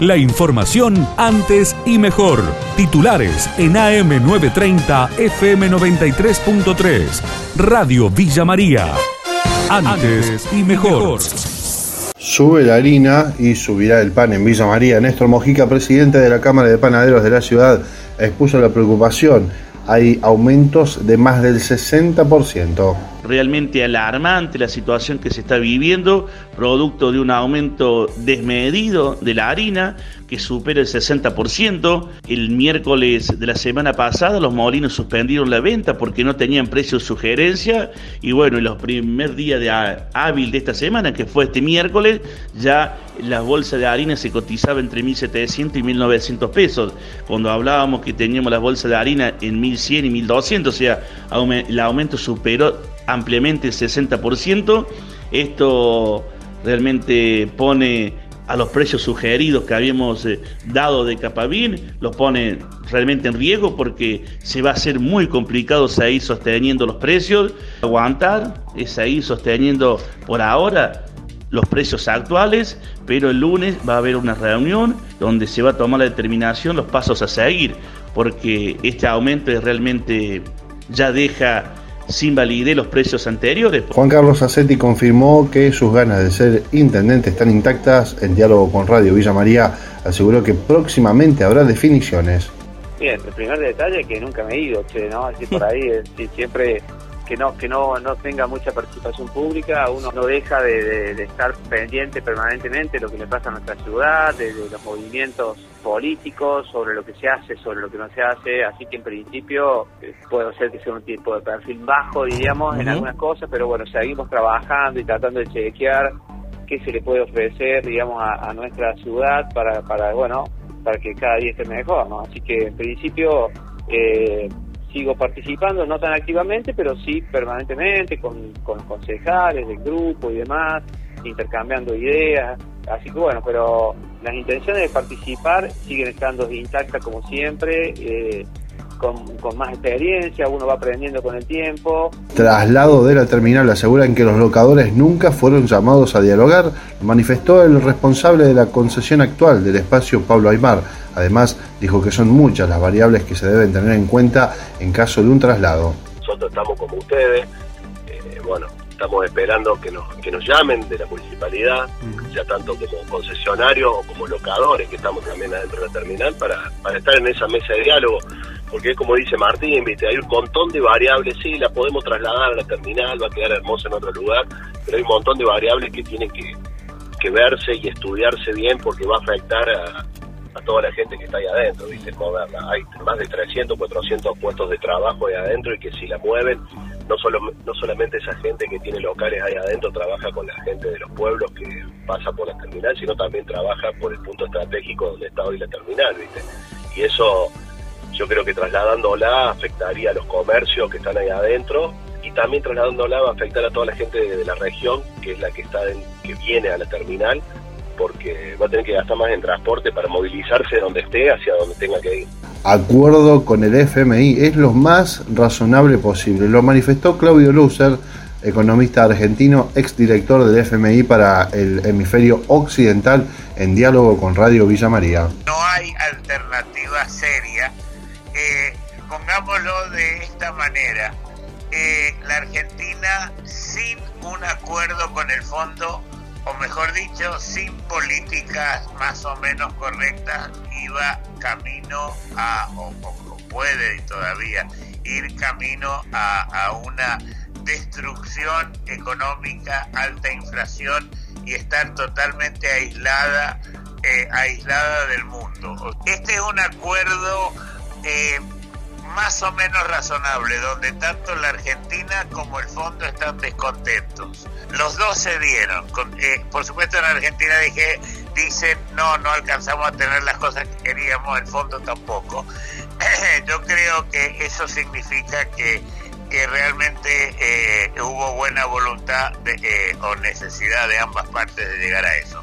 La información antes y mejor. Titulares en AM930 FM93.3. Radio Villa María. Antes y mejor. Sube la harina y subirá el pan en Villa María. Néstor Mojica, presidente de la Cámara de Panaderos de la ciudad, expuso la preocupación. Hay aumentos de más del 60% realmente alarmante la situación que se está viviendo, producto de un aumento desmedido de la harina que supera el 60%. El miércoles de la semana pasada los molinos suspendieron la venta porque no tenían precio de sugerencia y bueno, en los primer días de hábil de esta semana, que fue este miércoles, ya la bolsa de harina se cotizaba entre 1.700 y 1.900 pesos. Cuando hablábamos que teníamos la bolsa de harina en 1.100 y 1.200, o sea, el aumento superó ampliamente el 60%. Esto realmente pone a los precios sugeridos que habíamos eh, dado de Capavin, los pone realmente en riesgo porque se va a ser muy complicado seguir sosteniendo los precios, aguantar, es seguir sosteniendo por ahora los precios actuales, pero el lunes va a haber una reunión donde se va a tomar la determinación, los pasos a seguir, porque este aumento es realmente ya deja sin validez los precios anteriores. Juan Carlos Acetti confirmó que sus ganas de ser intendente están intactas. En diálogo con Radio Villa María aseguró que próximamente habrá definiciones. Bien, el primer detalle es que nunca me he ido, che, ¿no? Así por ahí, siempre que no que no, no tenga mucha participación pública, uno no deja de, estar pendiente permanentemente de lo que le pasa a nuestra ciudad, de, los movimientos políticos, sobre lo que se hace, sobre lo que no se hace, así que en principio eh, puede ser que sea un tipo de perfil bajo, diríamos, en algunas cosas, pero bueno, seguimos trabajando y tratando de chequear qué se le puede ofrecer, digamos, a, nuestra ciudad para, para, bueno, para que cada día esté mejor, ¿no? Así que en principio... Eh, sigo participando, no tan activamente, pero sí permanentemente con, con concejales del grupo y demás, intercambiando ideas. Así que bueno, pero las intenciones de participar siguen estando intactas como siempre. Eh, con, más experiencia, uno va aprendiendo con el tiempo. Traslado de la terminal aseguran que los locadores nunca fueron llamados a dialogar, manifestó el responsable de la concesión actual del espacio Pablo Aymar. Además, dijo que son muchas las variables que se deben tener en cuenta en caso de un traslado. Nosotros estamos como ustedes, eh, bueno, estamos esperando que nos, que nos llamen de la municipalidad, ya tanto como concesionarios o como locadores que estamos también adentro de la terminal, para, para estar en esa mesa de diálogo porque como dice Martín, ¿viste? hay un montón de variables, sí, la podemos trasladar a la terminal, va a quedar hermosa en otro lugar, pero hay un montón de variables que tienen que, verse y estudiarse bien porque va a afectar a, toda la gente que está ahí adentro, ¿viste? Moverla. Hay más de 300, 400 puestos de trabajo ahí adentro y que si la mueven, no, solo, no solamente esa gente que tiene locales ahí adentro trabaja con la gente de los pueblos que pasa por la terminal, sino también trabaja por el punto estratégico donde está hoy la terminal, ¿viste? Y eso yo creo que trasladándola afectaría a los comercios que están ahí adentro y también trasladándola va a afectar a toda la gente de, la región, que es la que está que viene a la terminal, porque va a tener que gastar más en transporte para movilizarse donde esté hacia donde tenga que ir. Acuerdo con el FMI es lo más razonable posible. Lo manifestó Claudio Lucer, economista argentino, exdirector del FMI para el hemisferio occidental, en diálogo con Radio Villa María. No hay alternativa seria eh, pongámoslo de esta manera, eh, la Argentina sin un acuerdo con el fondo, o mejor dicho, sin políticas más o menos correctas, iba camino a, o, puede todavía ir camino a, una destrucción económica, alta inflación y estar totalmente aislada, eh, aislada del mundo. Este es un acuerdo eh, más o menos razonable, donde tanto la Argentina como el fondo están descontentos. Los dos se dieron. Eh, por supuesto en Argentina dije, dicen, no, no alcanzamos a tener las cosas que queríamos, el fondo tampoco. Yo creo que eso significa que, que realmente eh, hubo buena voluntad de, o necesidad de ambas partes de llegar a eso.